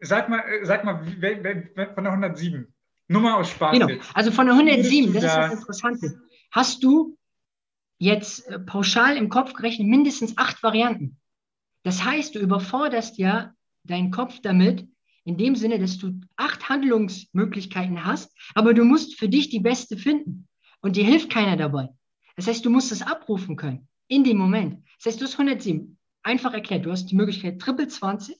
sag mal, sag mal, von der 107. Nummer aus Spaß. Genau, also von der 107, das da- ist das Interessante. Hast du jetzt äh, pauschal im Kopf gerechnet mindestens acht Varianten. Das heißt, du überforderst ja deinen Kopf damit, in dem Sinne, dass du acht Handlungsmöglichkeiten hast, aber du musst für dich die beste finden. Und dir hilft keiner dabei. Das heißt, du musst es abrufen können in dem Moment. Das heißt, du hast 107. Einfach erklärt, du hast die Möglichkeit Triple 20.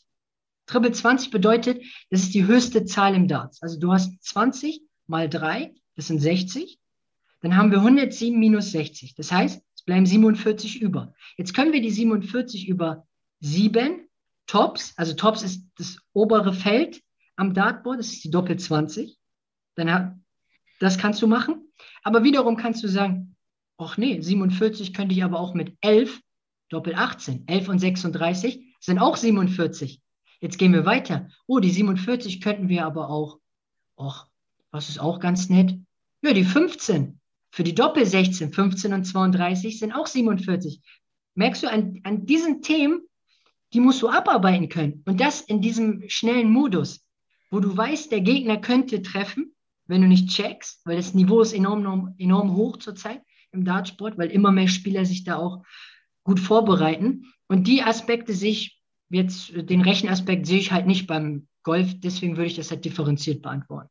Triple 20 bedeutet, das ist die höchste Zahl im Darts. Also du hast 20 mal 3, das sind 60. Dann haben wir 107 minus 60. Das heißt, es bleiben 47 über. Jetzt können wir die 47 über 7 Tops, also Tops ist das obere Feld am Dartboard, das ist die Doppel 20. Dann das kannst du machen. Aber wiederum kannst du sagen, ach nee, 47 könnte ich aber auch mit 11, Doppel 18, 11 und 36 sind auch 47. Jetzt gehen wir weiter. Oh, die 47 könnten wir aber auch, ach, was ist auch ganz nett? Ja, die 15. Für die Doppel 16, 15 und 32 sind auch 47. Merkst du, an, an diesen Themen, die musst du abarbeiten können. Und das in diesem schnellen Modus, wo du weißt, der Gegner könnte treffen, wenn du nicht checkst, weil das Niveau ist enorm, enorm, hoch zurzeit im Dartsport, weil immer mehr Spieler sich da auch gut vorbereiten. Und die Aspekte sehe ich jetzt, den Rechenaspekt sehe ich halt nicht beim Golf, deswegen würde ich das halt differenziert beantworten.